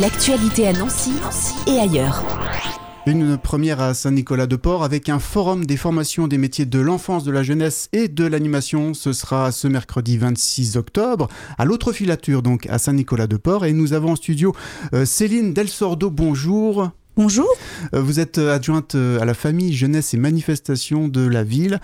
L'actualité à Nancy et ailleurs. Une première à Saint-Nicolas-de-Port avec un forum des formations des métiers de l'enfance, de la jeunesse et de l'animation. Ce sera ce mercredi 26 octobre à l'autre filature, donc à Saint-Nicolas-de-Port. Et nous avons en studio euh, Céline Delsordo. Bonjour. Bonjour. Euh, vous êtes adjointe à la famille, jeunesse et manifestation de la ville.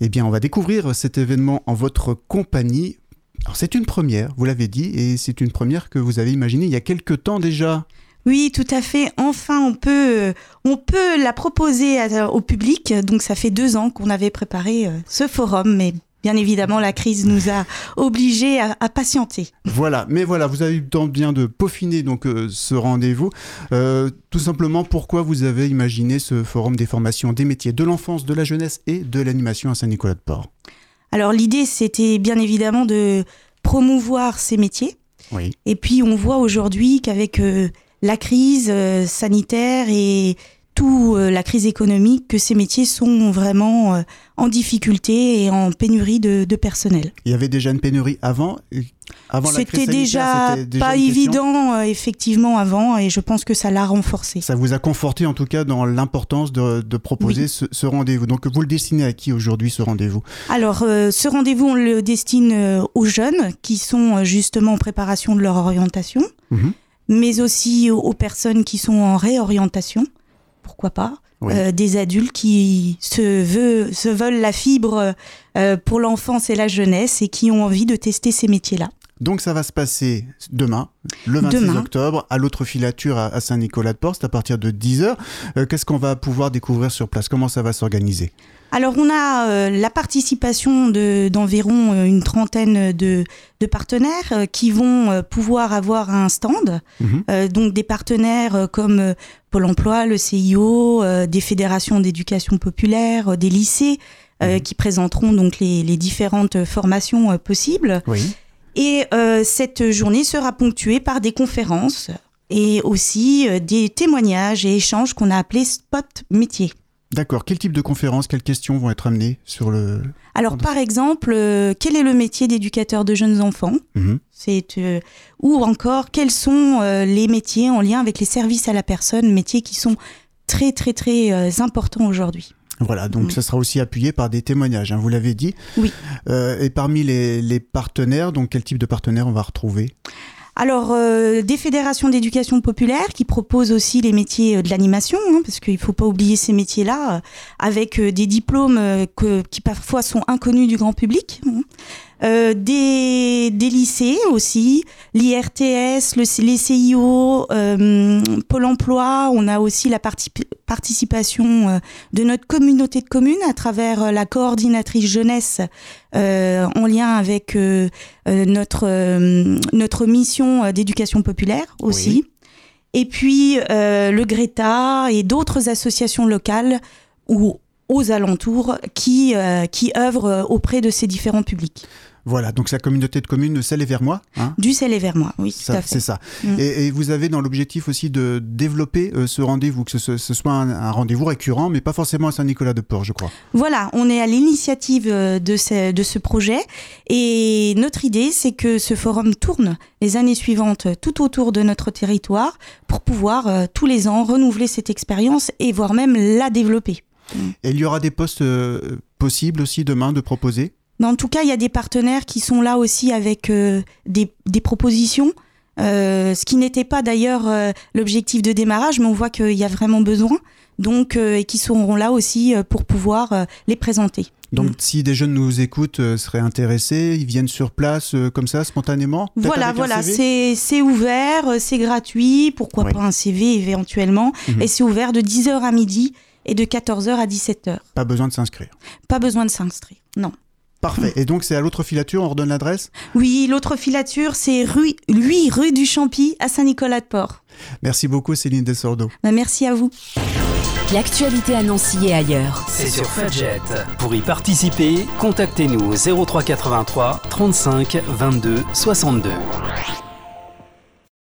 Eh bien, on va découvrir cet événement en votre compagnie. Alors c'est une première, vous l'avez dit, et c'est une première que vous avez imaginée il y a quelque temps déjà. Oui, tout à fait. Enfin, on peut, euh, on peut la proposer au public. Donc, ça fait deux ans qu'on avait préparé euh, ce forum, mais bien évidemment, la crise nous a obligés à, patienter. Voilà, mais voilà, vous avez eu le temps bien de peaufiner donc euh, ce rendez-vous. tout simplement, pourquoi vous avez imaginé ce forum des formations des métiers de l'enfance, de la jeunesse et de l'animation à Saint-Nicolas-de-Port alors l'idée, c'était bien évidemment de promouvoir ces métiers. Oui. Et puis on voit aujourd'hui qu'avec euh, la crise euh, sanitaire et tout euh, la crise économique que ces métiers sont vraiment euh, en difficulté et en pénurie de, personnel. Il y avait déjà une pénurie avant, avant C'était déjà, pas évident effectivement avant et je pense que ça l'a renforcé. Ça vous a conforté en tout cas dans l'importance de, proposer ce, rendez-vous. Donc vous le destinez à qui aujourd'hui ce rendez-vous? Alors ce rendez-vous on le destine aux jeunes qui sont justement en préparation de leur orientation. Mhm. mais aussi aux personnes qui sont en réorientation pourquoi pas. Euh, des adultes qui se, veut, se veulent la fibre euh, pour l'enfance et la jeunesse et qui ont envie de tester ces métiers-là. Donc ça va se passer demain, le 26 octobre, à l'autre filature à, Saint-Nicolas-de-Port, c'est à partir de 10h. Euh, qu'est-ce qu'on va pouvoir découvrir sur place? Comment ça va s'organiser? Alors on a euh, la participation d'environ euh, une trentaine de, partenaires qui vont pouvoir avoir un stand. Mhm. donc des partenaires comme Pôle Emploi, le CIO, des fédérations d'éducation populaire, des lycées. Mhm. qui présenteront donc les, les différentes formations possibles. Oui. Et euh, cette journée sera ponctuée par des conférences et aussi euh, des témoignages et échanges qu'on a appelés spot métier. D'accord. Quel type de conférences, quelles questions vont être amenées sur le... Alors, par exemple, euh, quel est le métier d'éducateur de jeunes enfants? Mhm. C'est Ou encore, quels sont les métiers en lien avec les services à la personne, métiers qui sont très, très, très importants aujourd'hui? Voilà, donc ça sera aussi appuyé par des témoignages, hein, vous l'avez dit. Oui. Euh, et parmi les, partenaires, donc quel type de partenaires on va retrouver? Alors, euh, des fédérations d'éducation populaire qui proposent aussi les métiers euh, de l'animation, hein, parce qu'il ne faut pas oublier ces métiers-là, avec des diplômes qui parfois sont inconnus du grand public. Hein. Euh, des, des, lycées aussi, l'IRTS, le, les CIO, euh, Pôle emploi. On a aussi la participation euh, de notre communauté de communes à travers la coordinatrice jeunesse en lien avec notre, notre mission d'éducation populaire aussi. Et puis le Greta et d'autres associations locales ou aux alentours qui, qui œuvrent auprès de ces différents publics. Voilà, donc la communauté de communes Celle et vers moi. Hein du Celle et vers moi, oui, C'est ça. Mm. Et, vous avez dans l'objectif aussi de développer euh, ce rendez-vous, que ce, soit un, rendez-vous récurrent, mais pas forcément à Saint-Nicolas-de-Port, je crois. Voilà, on est à l'initiative euh, de ce, de ce projet. Et notre idée, c'est que ce forum tourne les années suivantes tout autour de notre territoire pour pouvoir euh, tous les ans renouveler cette expérience et voire même la développer. Et il y aura des postes possibles aussi demain de proposer? Mais en tout cas, il y a des partenaires qui sont là aussi avec euh, des, des, propositions. Euh, ce qui n'était pas d'ailleurs euh, l'objectif de démarrage, mais on voit qu'il y a vraiment besoin, donc et qui seront là aussi pour pouvoir les présenter. Donc, mm. si des jeunes nous écoutent, seraient intéressés, ils viennent sur place comme ça, spontanément Voilà, voilà, c'est ouvert, c'est gratuit, pourquoi pas un CV éventuellement, mhm. et c'est ouvert de 10h à midi et de 14h à 17h. Pas besoin de s'inscrire Pas besoin de s'inscrire, non. Parfait. Et donc, c'est à l'autre filature, on redonne l'adresse? Oui, l'autre filature, c'est rue, 8 rue du Champy à Saint-Nicolas-de-Port. Merci beaucoup, Céline Desordo. Bah, merci à vous. L'actualité à Nancy et ailleurs. C'est sur Fudget. Pour y participer, contactez-nous au 0383 35 22 62.